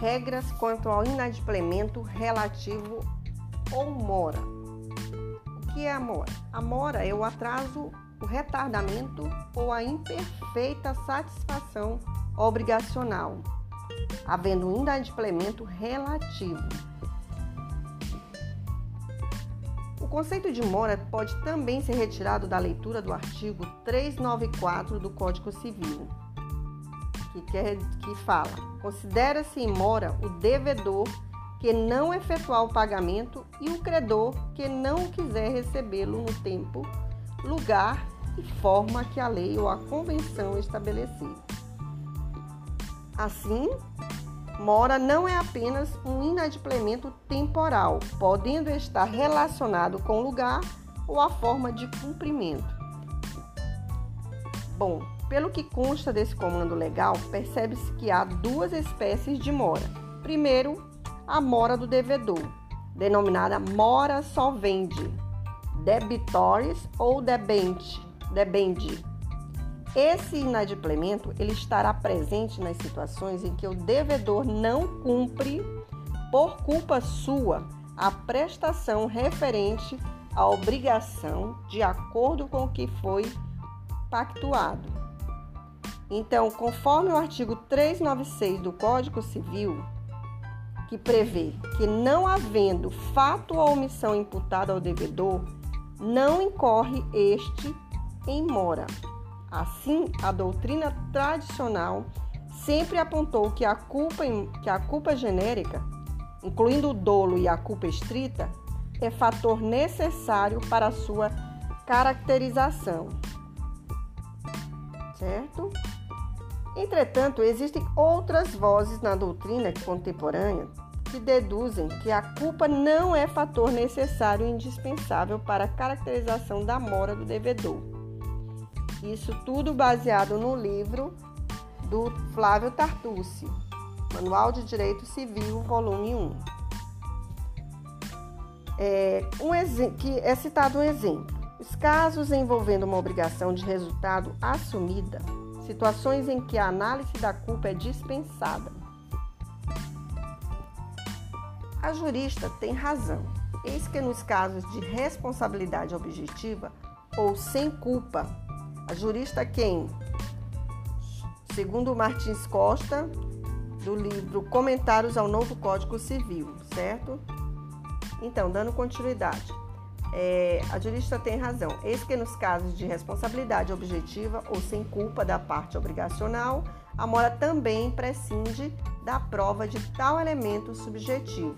Regras quanto ao inadimplemento relativo ou mora. O que é a mora? A mora é o atraso, o retardamento ou a imperfeita satisfação obrigacional, havendo um inadimplemento relativo. O conceito de mora pode também ser retirado da leitura do artigo 394 do Código Civil, que, quer, que fala: considera-se mora o devedor que não efetuar o pagamento e o credor que não quiser recebê-lo no tempo, lugar e forma que a lei ou a convenção estabelecer. Assim, mora não é apenas um inadimplemento temporal, podendo estar relacionado com o lugar ou a forma de cumprimento. Bom, pelo que consta desse comando legal, percebe-se que há duas espécies de mora. Primeiro, a mora do devedor, denominada mora solvente, debitores ou debente, debende. Esse inadimplemento ele estará presente nas situações em que o devedor não cumpre por culpa sua a prestação referente à obrigação de acordo com o que foi pactuado. Então, conforme o artigo 396 do Código Civil, que prevê que não havendo fato ou omissão imputada ao devedor, não incorre este em mora. Assim, a doutrina tradicional sempre apontou que a culpa, que a culpa genérica, incluindo o dolo e a culpa estrita, é fator necessário para a sua caracterização. Certo? Entretanto, existem outras vozes na doutrina contemporânea que deduzem que a culpa não é fator necessário e indispensável para a caracterização da mora do devedor isso tudo baseado no livro do Flávio Tartucci, Manual de Direito Civil, volume 1. É, um que é citado um exemplo. Os casos envolvendo uma obrigação de resultado assumida, situações em que a análise da culpa é dispensada. A jurista tem razão. Eis que nos casos de responsabilidade objetiva ou sem culpa, a jurista quem? Segundo Martins Costa, do livro Comentários ao Novo Código Civil, certo? Então, dando continuidade. É, a jurista tem razão. Eis que nos casos de responsabilidade objetiva ou sem culpa da parte obrigacional, a mora também prescinde da prova de tal elemento subjetivo.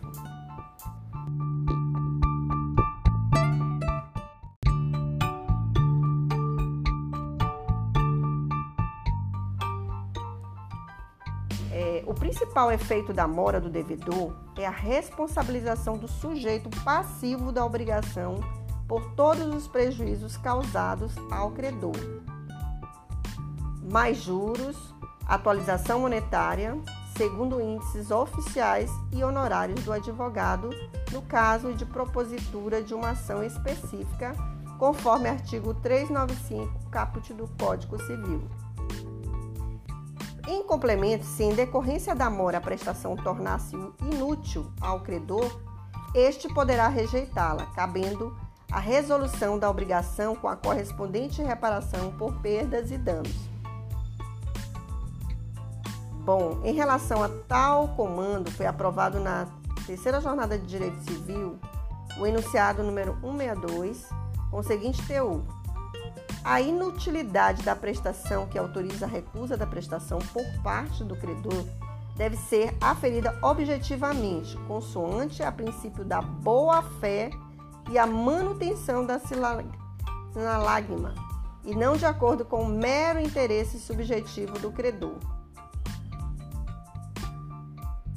Principal efeito da mora do devedor é a responsabilização do sujeito passivo da obrigação por todos os prejuízos causados ao credor. Mais juros, atualização monetária, segundo índices oficiais e honorários do advogado, no caso de propositura de uma ação específica, conforme artigo 395, caput do Código Civil. Em complemento, se em decorrência da mora a prestação tornar-se inútil ao credor, este poderá rejeitá-la, cabendo a resolução da obrigação com a correspondente reparação por perdas e danos. Bom, em relação a tal comando, foi aprovado na terceira jornada de Direito Civil o enunciado número 162, com o seguinte teor: a inutilidade da prestação que autoriza a recusa da prestação por parte do credor deve ser aferida objetivamente, consoante a princípio da boa-fé e a manutenção da sinalagma, e não de acordo com o mero interesse subjetivo do credor.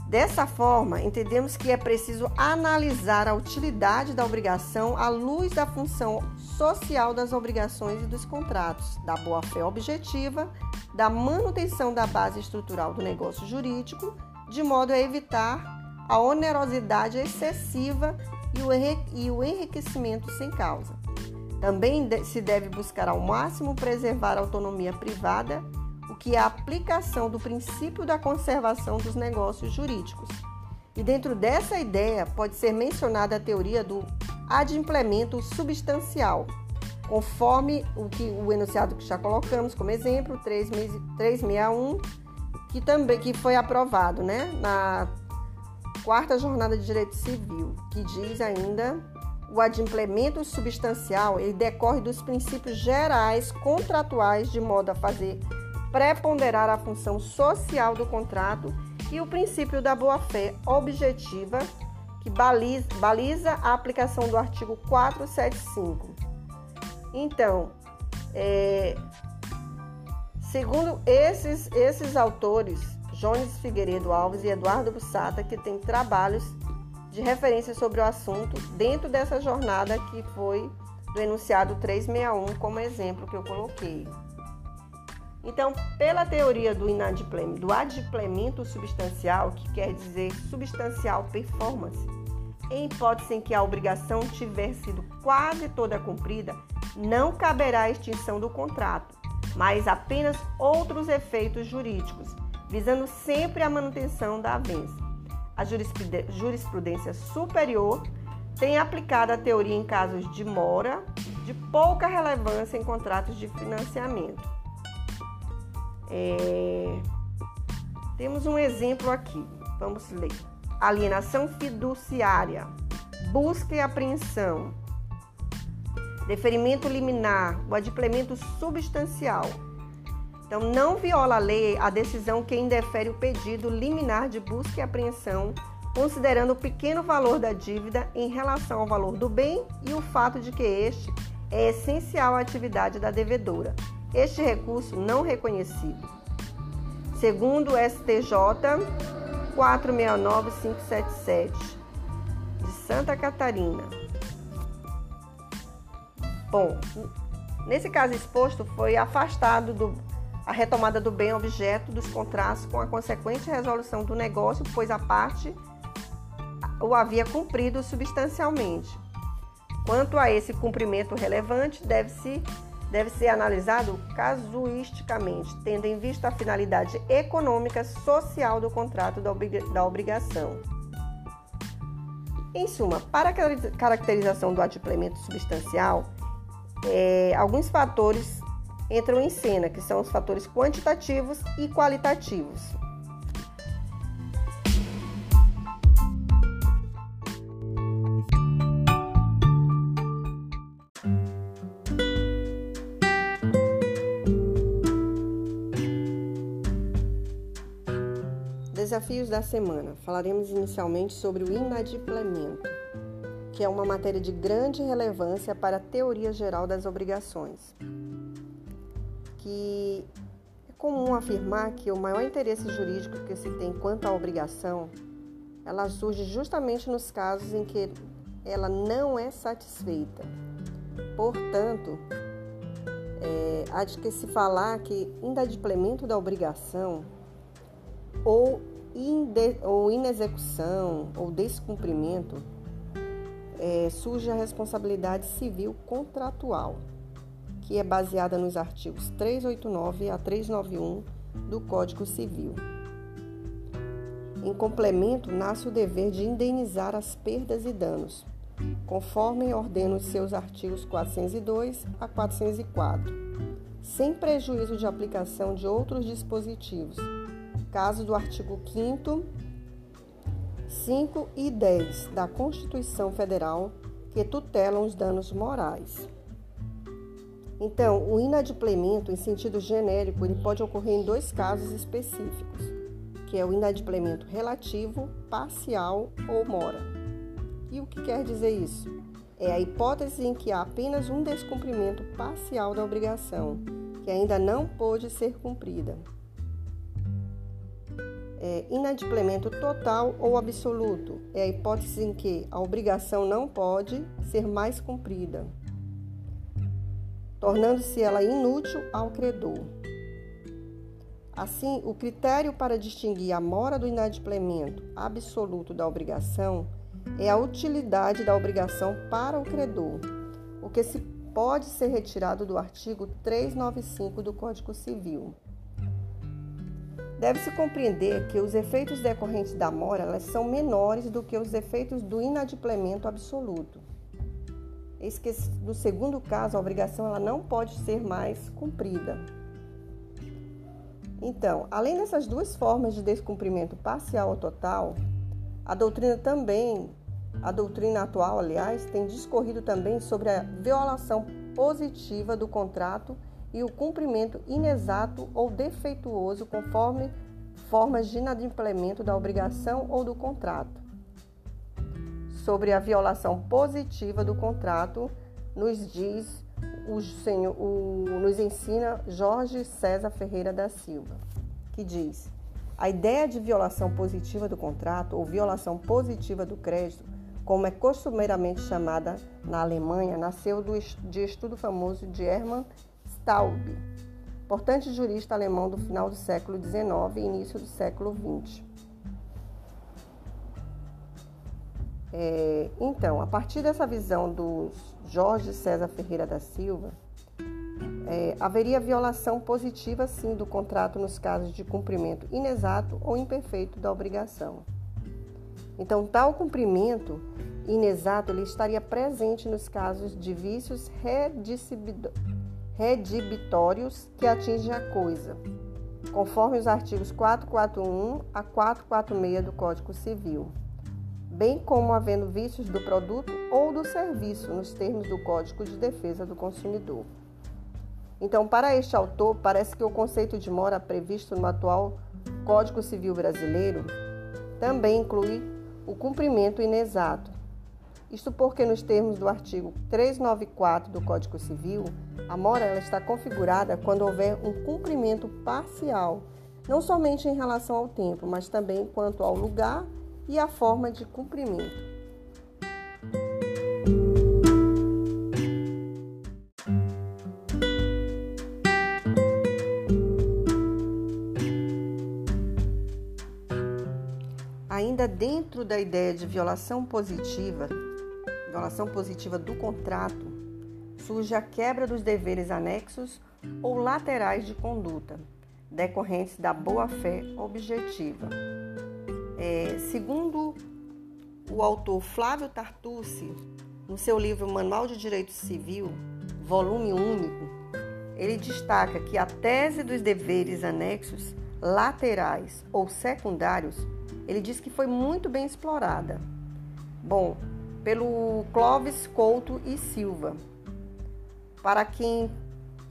Dessa forma, entendemos que é preciso analisar a utilidade da obrigação à luz da função social das obrigações e dos contratos, da boa-fé objetiva, da manutenção da base estrutural do negócio jurídico, de modo a evitar a onerosidade excessiva e o enriquecimento sem causa. Também se deve buscar ao máximo preservar a autonomia privada, o que é a aplicação do princípio da conservação dos negócios jurídicos. E dentro dessa ideia pode ser mencionada a teoria do adimplemento substancial, conforme o que o enunciado que já colocamos como exemplo, 361, que também que foi aprovado, né, na quarta jornada de direito civil, que diz ainda o adimplemento substancial, ele decorre dos princípios gerais contratuais de modo a fazer preponderar a função social do contrato e o princípio da boa-fé objetiva, que baliza, baliza, a aplicação do artigo 475. Então, é, segundo esses, esses autores, Jones Figueiredo Alves e Eduardo Bussata, que têm trabalhos de referência sobre o assunto dentro dessa jornada que foi do enunciado 361 como exemplo que eu coloquei. Então, pela teoria do inadimplemento, do substancial, que quer dizer substancial performance, em hipótese em que a obrigação tiver sido quase toda cumprida, não caberá a extinção do contrato, mas apenas outros efeitos jurídicos, visando sempre a manutenção da avença. A jurisprudência superior tem aplicado a teoria em casos de mora de pouca relevância em contratos de financiamento. É... Temos um exemplo aqui, vamos ler. Alienação fiduciária, busca e apreensão, deferimento liminar, o adimplemento substancial. Então, não viola a lei a decisão que indefere o pedido liminar de busca e apreensão, considerando o pequeno valor da dívida em relação ao valor do bem e o fato de que este é essencial à atividade da devedora este recurso não reconhecido. Segundo o STJ 469577 de Santa Catarina. Bom, nesse caso exposto foi afastado do, a retomada do bem objeto dos contratos com a consequente resolução do negócio, pois a parte o havia cumprido substancialmente. Quanto a esse cumprimento relevante, deve-se deve ser analisado casuisticamente, tendo em vista a finalidade econômica social do contrato da obrigação. Em suma, para a caracterização do adimplemento substancial, é, alguns fatores entram em cena, que são os fatores quantitativos e qualitativos. Desafios da semana. Falaremos inicialmente sobre o inadimplemento, que é uma matéria de grande relevância para a teoria geral das obrigações. Que é comum afirmar que o maior interesse jurídico que se tem quanto à obrigação, ela surge justamente nos casos em que ela não é satisfeita. Portanto, é, há de que se falar que inadimplemento da obrigação ou ou inexecução ou descumprimento, é, surge a responsabilidade civil contratual, que é baseada nos artigos 389 a 391 do Código Civil. Em complemento, nasce o dever de indenizar as perdas e danos, conforme ordena os seus artigos 402 a 404, sem prejuízo de aplicação de outros dispositivos caso do artigo 5 5 e 10 da Constituição Federal que tutelam os danos morais. Então, o inadimplemento em sentido genérico, ele pode ocorrer em dois casos específicos, que é o inadimplemento relativo, parcial ou mora. E o que quer dizer isso? É a hipótese em que há apenas um descumprimento parcial da obrigação, que ainda não pôde ser cumprida é, inadimplemento total ou absoluto. É a hipótese em que a obrigação não pode ser mais cumprida, tornando-se ela inútil ao credor. Assim, o critério para distinguir a mora do inadimplemento absoluto da obrigação é a utilidade da obrigação para o credor, o que se pode ser retirado do artigo 395 do Código Civil. Deve-se compreender que os efeitos decorrentes da mora são menores do que os efeitos do inadimplemento absoluto. Eis que no segundo caso a obrigação ela não pode ser mais cumprida. Então, além dessas duas formas de descumprimento parcial ou total, a doutrina também, a doutrina atual, aliás, tem discorrido também sobre a violação positiva do contrato e o cumprimento inexato ou defeituoso conforme formas de inadimplemento da obrigação ou do contrato. Sobre a violação positiva do contrato, nos diz o senhor, o, nos ensina Jorge César Ferreira da Silva, que diz: a ideia de violação positiva do contrato ou violação positiva do crédito, como é costumeiramente chamada na Alemanha, nasceu do, de estudo famoso de Hermann Staub, importante jurista alemão do final do século XIX e início do século XX. É, então, a partir dessa visão do Jorge César Ferreira da Silva, é, haveria violação positiva, sim, do contrato nos casos de cumprimento inexato ou imperfeito da obrigação. Então, tal cumprimento inexato ele estaria presente nos casos de vícios redibitórios que atingem a coisa, conforme os artigos 441 a 446 do Código Civil, bem como havendo vícios do produto ou do serviço nos termos do Código de Defesa do Consumidor. Então, para este autor, parece que o conceito de mora previsto no atual Código Civil Brasileiro também inclui o cumprimento inexato, isto porque, nos termos do artigo 394 do Código Civil, a mora ela está configurada quando houver um cumprimento parcial, não somente em relação ao tempo, mas também quanto ao lugar e à forma de cumprimento. Ainda dentro da ideia de violação positiva, violação positiva do contrato, surge a quebra dos deveres anexos ou laterais de conduta, decorrentes da boa-fé objetiva. É, segundo o autor Flávio Tartucci, no seu livro Manual de Direito Civil, volume único, ele destaca que a tese dos deveres anexos laterais ou secundários, ele diz que foi muito bem explorada. Bom, pelo Clóvis Couto e Silva, para quem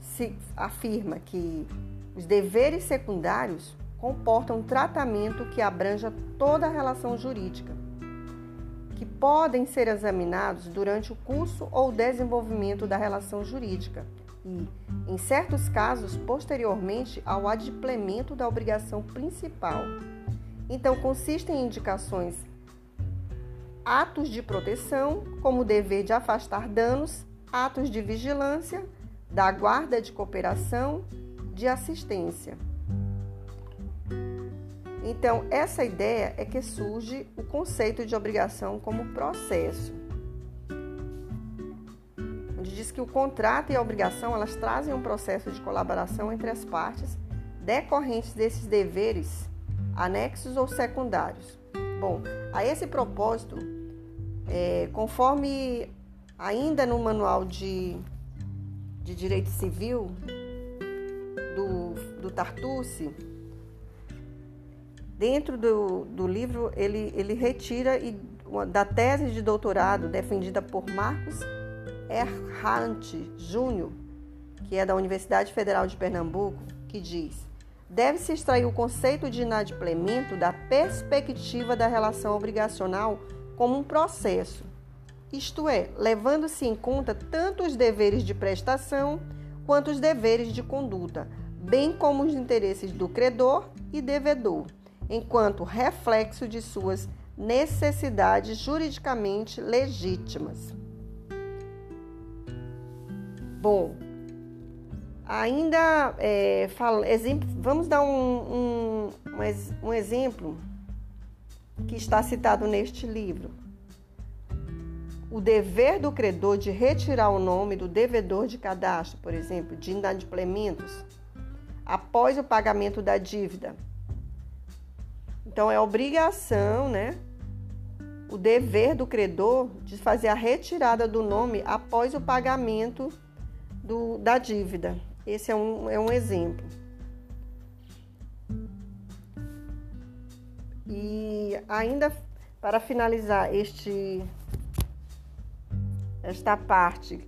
se afirma que os deveres secundários comportam um tratamento que abranja toda a relação jurídica, que podem ser examinados durante o curso ou desenvolvimento da relação jurídica e, em certos casos, posteriormente ao adimplemento da obrigação principal. Então, consistem em indicações atos de proteção, como o dever de afastar danos, atos de vigilância, da guarda de cooperação, de assistência. Então, essa ideia é que surge o conceito de obrigação como processo. Onde diz que o contrato e a obrigação, elas trazem um processo de colaboração entre as partes decorrentes desses deveres anexos ou secundários. Bom, a esse propósito, é, conforme ainda no manual de, de direito civil do, do dentro do, do livro ele, ele retira e, da tese de doutorado defendida por Marcos Erhard Júnior, que é da Universidade Federal de Pernambuco, que diz: deve-se extrair o conceito de inadimplemento da perspectiva da relação obrigacional como um processo, isto é, levando-se em conta tanto os deveres de prestação quanto os deveres de conduta, bem como os interesses do credor e devedor, enquanto reflexo de suas necessidades juridicamente legítimas. Bom, ainda é, vamos dar um, um, um exemplo que está citado neste livro. O dever do credor de retirar o nome do devedor de cadastro, por exemplo, de inadimplementos, após o pagamento da dívida, Então é obrigação, né? O dever do credor de fazer a retirada do nome após o pagamento do, da dívida. Esse é um, é um exemplo. E ainda para finalizar este esta parte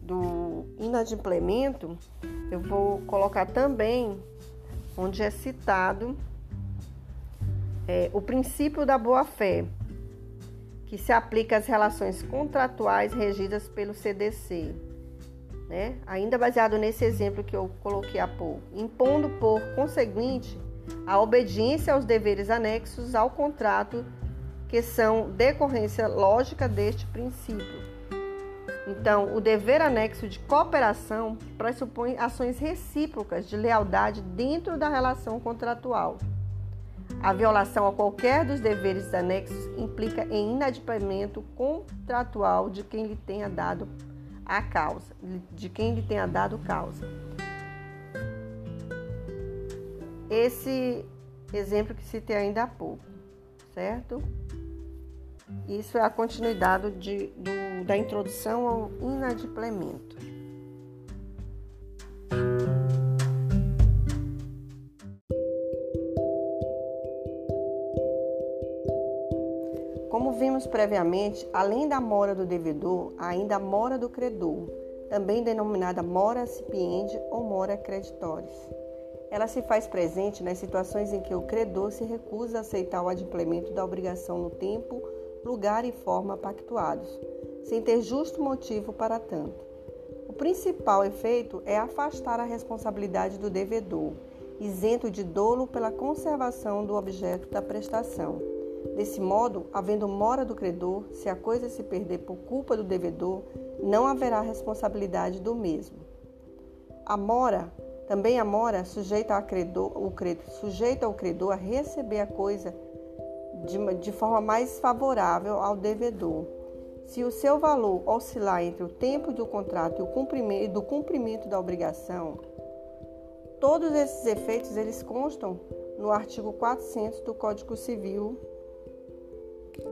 do inadimplemento, eu vou colocar também onde é citado é, o princípio da boa-fé, que se aplica às relações contratuais regidas pelo CDC. Né? Ainda baseado nesse exemplo que eu coloquei há pouco, impondo por conseguinte a obediência aos deveres anexos ao contrato, que são decorrência lógica deste princípio. Então, o dever anexo de cooperação pressupõe ações recíprocas de lealdade dentro da relação contratual. A violação a qualquer dos deveres anexos implica em inadimplemento contratual de quem lhe tenha dado a causa, de quem lhe tenha dado causa. Esse exemplo que citei ainda há pouco, certo? Isso é a continuidade de, do, da introdução ao inadimplemento. Como vimos previamente, além da mora do devedor, ainda a mora do credor, também denominada mora cipiente ou mora creditores. Ela se faz presente nas situações em que o credor se recusa a aceitar o adimplemento da obrigação no tempo lugar e forma pactuados, sem ter justo motivo para tanto. O principal efeito é afastar a responsabilidade do devedor, isento de dolo pela conservação do objeto da prestação. Desse modo, havendo mora do credor, se a coisa se perder por culpa do devedor, não haverá responsabilidade do mesmo. A mora, também a mora, sujeita, credor, o credor, sujeita o credor a receber a coisa de, de forma mais favorável ao devedor. Se o seu valor oscilar entre o tempo do contrato e o cumprimento, do cumprimento da obrigação, todos esses efeitos eles constam no artigo 400 do Código Civil.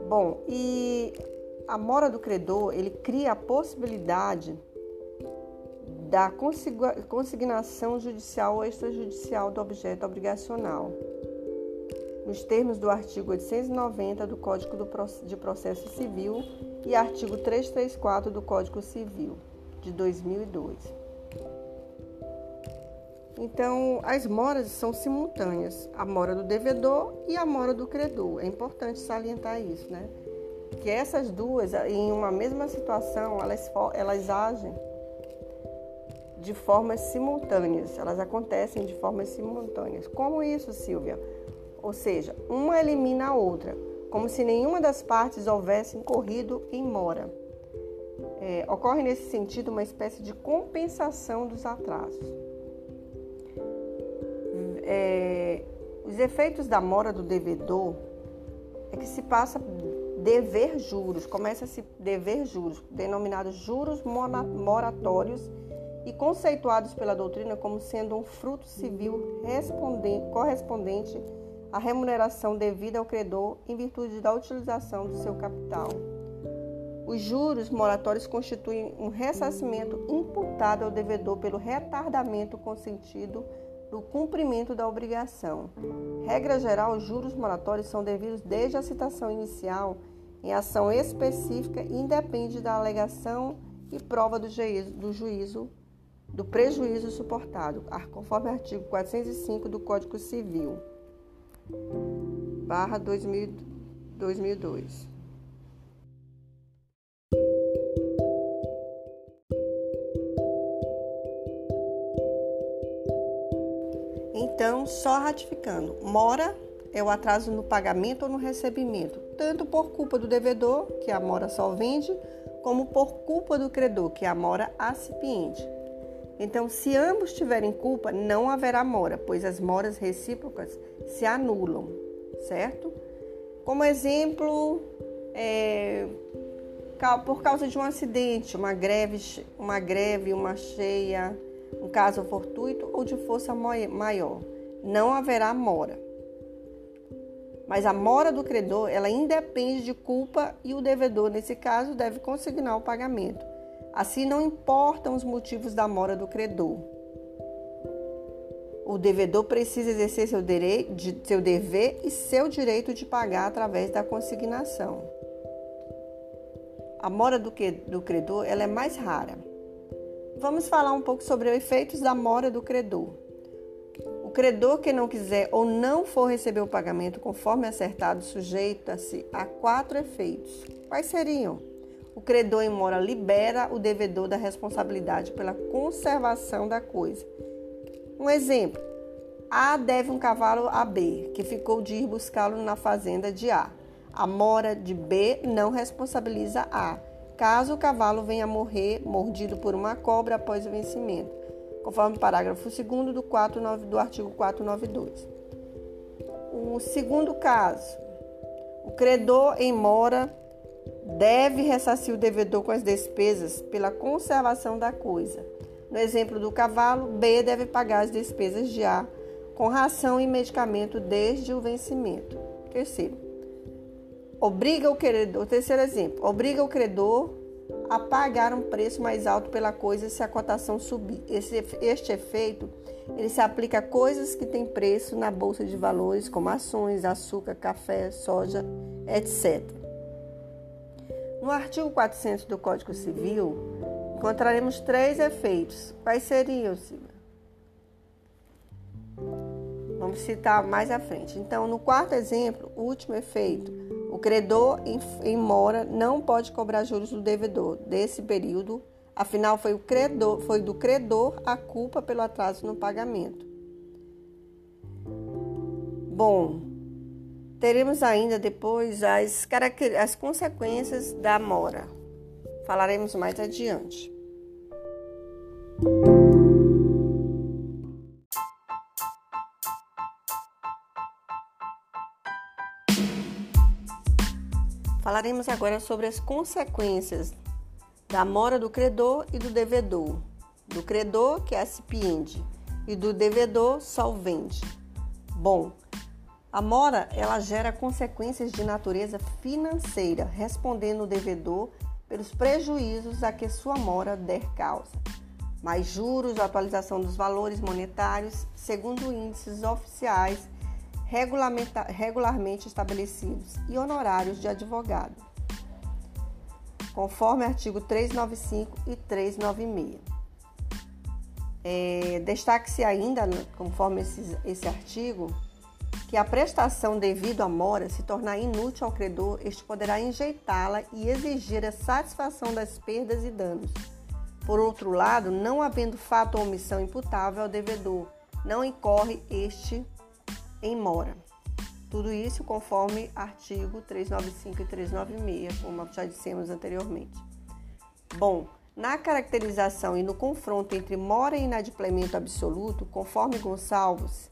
Bom, e a mora do credor, ele cria a possibilidade da consignação judicial ou extrajudicial do objeto obrigacional nos termos do artigo 890 do Código de Processo Civil e artigo 334 do Código Civil de 2002. Então, as moras são simultâneas, a mora do devedor e a mora do credor. É importante salientar isso, né? Que essas duas, em uma mesma situação, elas, elas agem de formas simultâneas, elas acontecem de formas simultâneas. Como isso, Silvia? ou seja, uma elimina a outra, como se nenhuma das partes houvesse incorrido em mora. É, ocorre nesse sentido uma espécie de compensação dos atrasos. É, os efeitos da mora do devedor é que se passa dever juros, começa a se dever juros, denominados juros moratórios e conceituados pela doutrina como sendo um fruto civil correspondente a remuneração devida ao credor em virtude da utilização do seu capital. Os juros moratórios constituem um ressarcimento imputado ao devedor pelo retardamento consentido do cumprimento da obrigação. Regra geral, os juros moratórios são devidos desde a citação inicial em ação específica e independe da alegação e prova do juízo, do, juízo, do prejuízo suportado, conforme o artigo 405 do Código Civil barra 2002. Então, só ratificando, mora é o atraso no pagamento ou no recebimento, tanto por culpa do devedor, que a mora solvente, como por culpa do credor, que a mora acipiente. Então, se ambos tiverem culpa, não haverá mora, pois as moras recíprocas se anulam, certo? Como exemplo, é, por causa de um acidente, uma greve, uma greve, uma cheia, um caso fortuito ou de força maior, não haverá mora. Mas a mora do credor, ela independe de culpa e o devedor, nesse caso, deve consignar o pagamento. Assim, não importam os motivos da mora do credor. O devedor precisa exercer seu, seu dever e seu direito de pagar através da consignação. A mora do, que, do credor ela é mais rara. Vamos falar um pouco sobre os efeitos da mora do credor credor que não quiser ou não for receber o pagamento conforme acertado sujeita-se a quatro efeitos. Quais seriam? O credor em mora libera o devedor da responsabilidade pela conservação da coisa. Um exemplo: A deve um cavalo a B, que ficou de ir buscá-lo na fazenda de A. A mora de B não responsabiliza A, caso o cavalo venha a morrer mordido por uma cobra após o vencimento conforme o parágrafo 2 do, 49, do artigo 492. O segundo caso, o credor em mora deve ressarcir o devedor com as despesas pela conservação da coisa. No exemplo do cavalo, B deve pagar as despesas de A com ração e medicamento desde o vencimento. Terceiro, obriga o credor, terceiro exemplo, obriga o credor a pagar um preço mais alto pela coisa se a cotação subir. Esse, este efeito ele se aplica a coisas que têm preço na bolsa de valores, como ações, açúcar, café, soja, etc. No artigo 400 do Código Civil, encontraremos três efeitos. Quais seriam, Silvia? Vamos citar mais à frente. Então, no quarto exemplo, o último efeito, o credor em mora não pode cobrar juros do devedor desse período, afinal foi, o credor, foi do credor a culpa pelo atraso no pagamento. Bom, teremos ainda depois as, as consequências da mora. Falaremos mais adiante. Falaremos agora sobre as consequências da mora do credor e do devedor. Do credor, que é acipiente, e do devedor, solvente. Bom, a mora ela gera consequências de natureza financeira, respondendo o devedor pelos prejuízos a que sua mora der causa. Mais juros, atualização dos valores monetários, segundo índices oficiais regularmente estabelecidos e honorários de advogado, conforme artigo 395 e 396. É, Destaque-se ainda, conforme esse, esse artigo, que a prestação devido à mora se tornar inútil ao credor, este poderá enjeitá-la e exigir a satisfação das perdas e danos. Por outro lado, não havendo fato ou omissão imputável ao devedor, não incorre este em mora. Tudo isso conforme artigo 395 e 396, como já dissemos anteriormente. Bom, na caracterização e no confronto entre mora e inadimplemento absoluto, conforme Gonçalves,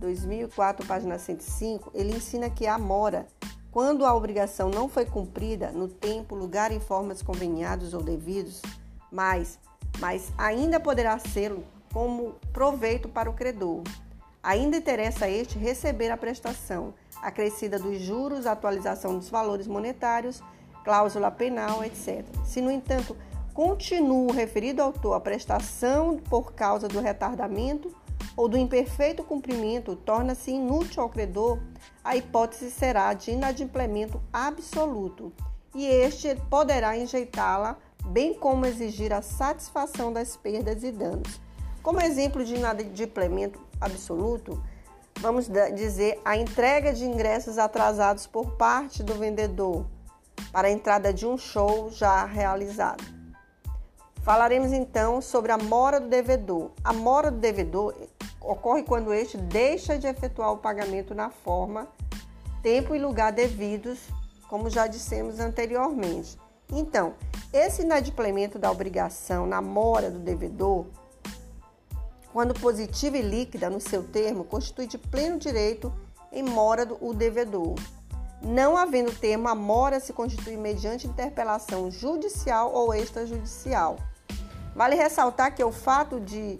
2004, página 105, ele ensina que a mora, quando a obrigação não foi cumprida no tempo, lugar e formas conveniados ou devidos, mas, mas ainda poderá ser como proveito para o credor, Ainda interessa a este receber a prestação acrescida dos juros, atualização dos valores monetários, cláusula penal, etc. Se, no entanto, continua o referido autor a prestação por causa do retardamento ou do imperfeito cumprimento, torna-se inútil ao credor, a hipótese será de inadimplemento absoluto e este poderá enjeitá-la, bem como exigir a satisfação das perdas e danos. Como exemplo de inadimplemento absoluto, vamos dizer a entrega de ingressos atrasados por parte do vendedor para a entrada de um show já realizado. Falaremos então sobre a mora do devedor. A mora do devedor ocorre quando este deixa de efetuar o pagamento na forma, tempo e lugar devidos, como já dissemos anteriormente. Então, esse inadimplemento da obrigação na mora do devedor quando positiva e líquida no seu termo, constitui de pleno direito em mora o devedor. Não havendo termo, a mora se constitui mediante interpelação judicial ou extrajudicial. Vale ressaltar que o fato de,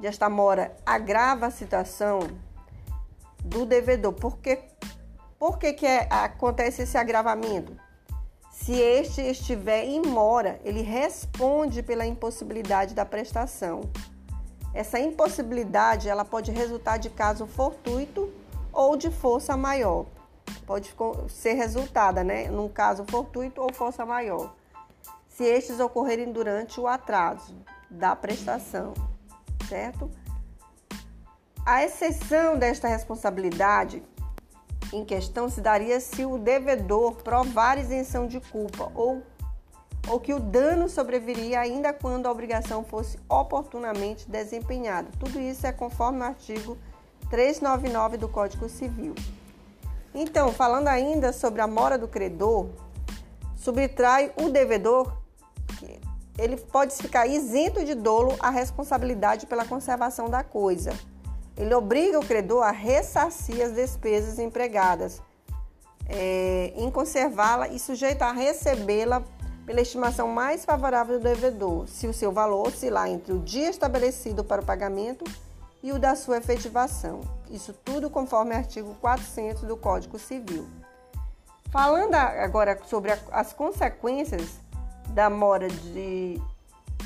de esta mora agrava a situação do devedor, porque Por que, que é, acontece esse agravamento? Se este estiver em mora, ele responde pela impossibilidade da prestação. Essa impossibilidade ela pode resultar de caso fortuito ou de força maior. Pode ser resultada, né, num caso fortuito ou força maior. Se estes ocorrerem durante o atraso da prestação, certo? A exceção desta responsabilidade em questão se daria se o devedor provar isenção de culpa ou, ou que o dano sobreviria ainda quando a obrigação fosse oportunamente desempenhada. Tudo isso é conforme o artigo 399 do Código Civil. Então, falando ainda sobre a mora do credor, subtrai o devedor, ele pode ficar isento de dolo a responsabilidade pela conservação da coisa. Ele obriga o credor a ressarcir as despesas empregadas é, em conservá-la e sujeita a recebê-la pela estimação mais favorável do devedor, se o seu valor oscilar entre o dia estabelecido para o pagamento e o da sua efetivação. Isso tudo conforme o artigo 400 do Código Civil. Falando agora sobre as consequências da mora de,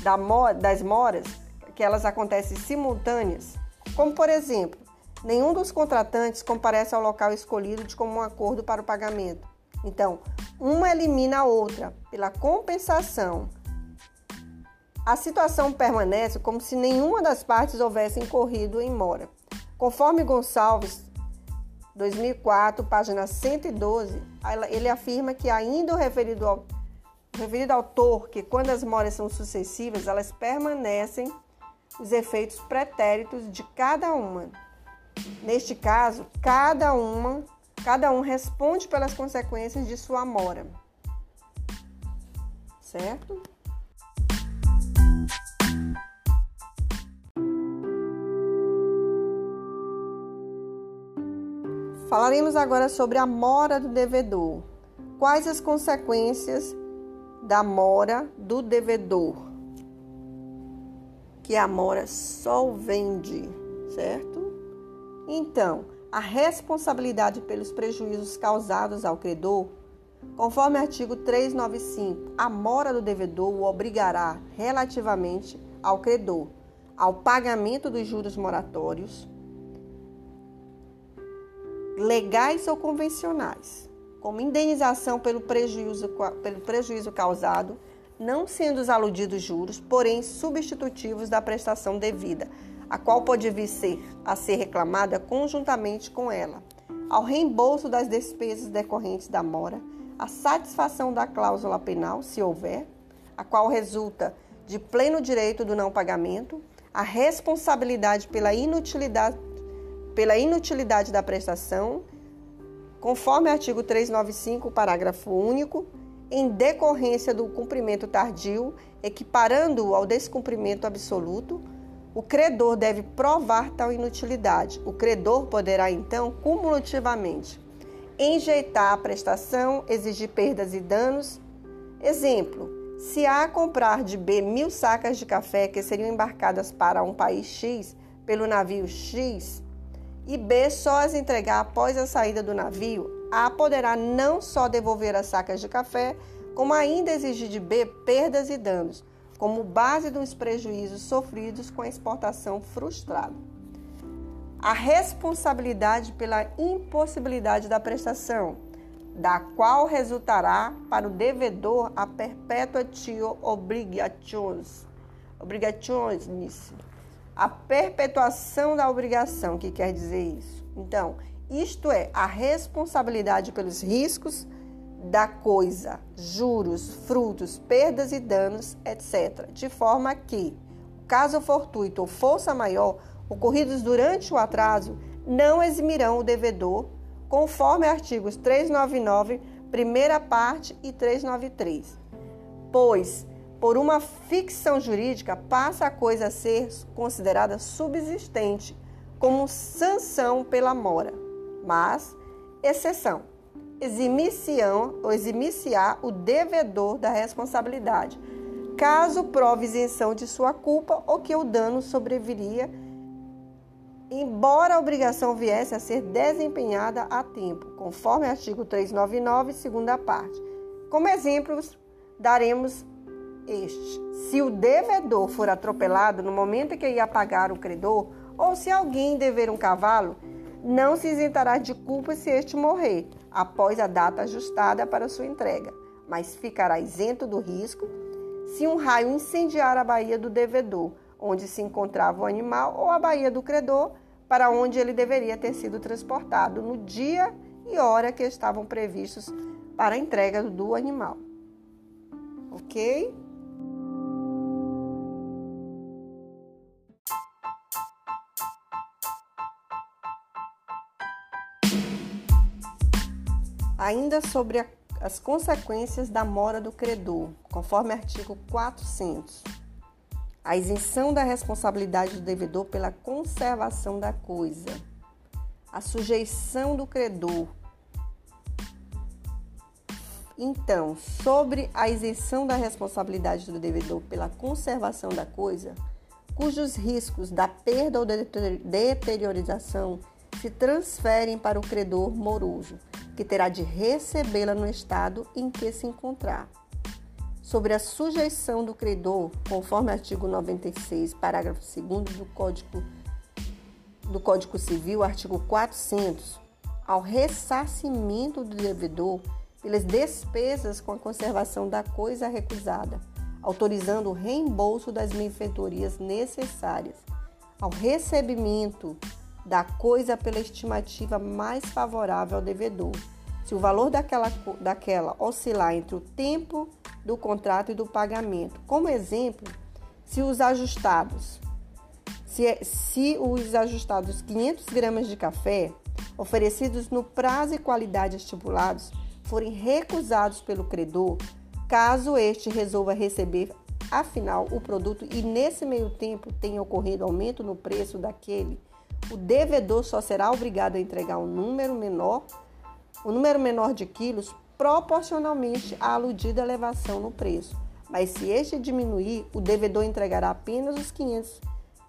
da, das moras, que elas acontecem simultâneas, como por exemplo, nenhum dos contratantes comparece ao local escolhido de comum acordo para o pagamento. Então, uma elimina a outra pela compensação. A situação permanece como se nenhuma das partes houvesse incorrido em mora. Conforme Gonçalves, 2004, página 112, ele afirma que ainda o referido, ao, referido autor, que quando as moras são sucessivas, elas permanecem os efeitos pretéritos de cada uma. Neste caso, cada uma, cada um responde pelas consequências de sua mora. Certo? Falaremos agora sobre a mora do devedor. Quais as consequências da mora do devedor? que a mora só vende, certo? Então, a responsabilidade pelos prejuízos causados ao credor, conforme artigo 395, a mora do devedor o obrigará relativamente ao credor ao pagamento dos juros moratórios, legais ou convencionais, como indenização pelo prejuízo, pelo prejuízo causado não sendo os aludidos juros, porém substitutivos da prestação devida, a qual pode vir ser, a ser reclamada conjuntamente com ela, ao reembolso das despesas decorrentes da mora, a satisfação da cláusula penal, se houver, a qual resulta de pleno direito do não pagamento, a responsabilidade pela inutilidade, pela inutilidade da prestação, conforme artigo 395, parágrafo único, em decorrência do cumprimento tardio, equiparando-o ao descumprimento absoluto, o credor deve provar tal inutilidade. O credor poderá, então, cumulativamente, enjeitar a prestação, exigir perdas e danos. Exemplo: se A comprar de B mil sacas de café que seriam embarcadas para um país X pelo navio X e B só as entregar após a saída do navio, a poderá não só devolver as sacas de café, como ainda exigir de B perdas e danos, como base dos prejuízos sofridos com a exportação frustrada. A responsabilidade pela impossibilidade da prestação, da qual resultará para o devedor a perpetuatio obligationis, obrigationis, a perpetuação da obrigação, que quer dizer isso. Então, isto é, a responsabilidade pelos riscos da coisa, juros, frutos, perdas e danos, etc., de forma que, caso fortuito ou força maior ocorridos durante o atraso, não eximirão o devedor, conforme artigos 399, primeira parte e 393. Pois, por uma ficção jurídica, passa a coisa a ser considerada subsistente, como sanção pela mora mas, exceção, eximiciar o devedor da responsabilidade, caso prove isenção de sua culpa ou que o dano sobreviria embora a obrigação viesse a ser desempenhada a tempo, conforme artigo 399, segunda parte. Como exemplos, daremos este. Se o devedor for atropelado no momento em que ia pagar o credor, ou se alguém dever um cavalo, não se isentará de culpa se este morrer após a data ajustada para sua entrega, mas ficará isento do risco se um raio incendiar a baía do devedor, onde se encontrava o animal, ou a baía do credor, para onde ele deveria ter sido transportado no dia e hora que estavam previstos para a entrega do animal. Ok? Ainda sobre a, as consequências da mora do credor, conforme artigo 400. A isenção da responsabilidade do devedor pela conservação da coisa. A sujeição do credor. Então, sobre a isenção da responsabilidade do devedor pela conservação da coisa, cujos riscos da perda ou deteriorização se transferem para o credor moroso, que terá de recebê-la no estado em que se encontrar. Sobre a sujeição do credor, conforme artigo 96, parágrafo 2 do Código do Código Civil, artigo 400, ao ressarcimento do devedor pelas despesas com a conservação da coisa recusada, autorizando o reembolso das benfeitorias necessárias ao recebimento da coisa pela estimativa mais favorável ao devedor. Se o valor daquela, daquela oscilar entre o tempo do contrato e do pagamento. Como exemplo, se os ajustados, se, é, se os ajustados 500 gramas de café oferecidos no prazo e qualidade estipulados forem recusados pelo credor, caso este resolva receber afinal o produto e nesse meio tempo tenha ocorrido aumento no preço daquele o devedor só será obrigado a entregar um número menor, o um número menor de quilos proporcionalmente à aludida elevação no preço. Mas se este diminuir, o devedor entregará apenas os 500,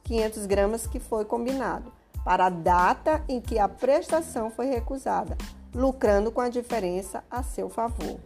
500 gramas que foi combinado, para a data em que a prestação foi recusada, lucrando com a diferença a seu favor.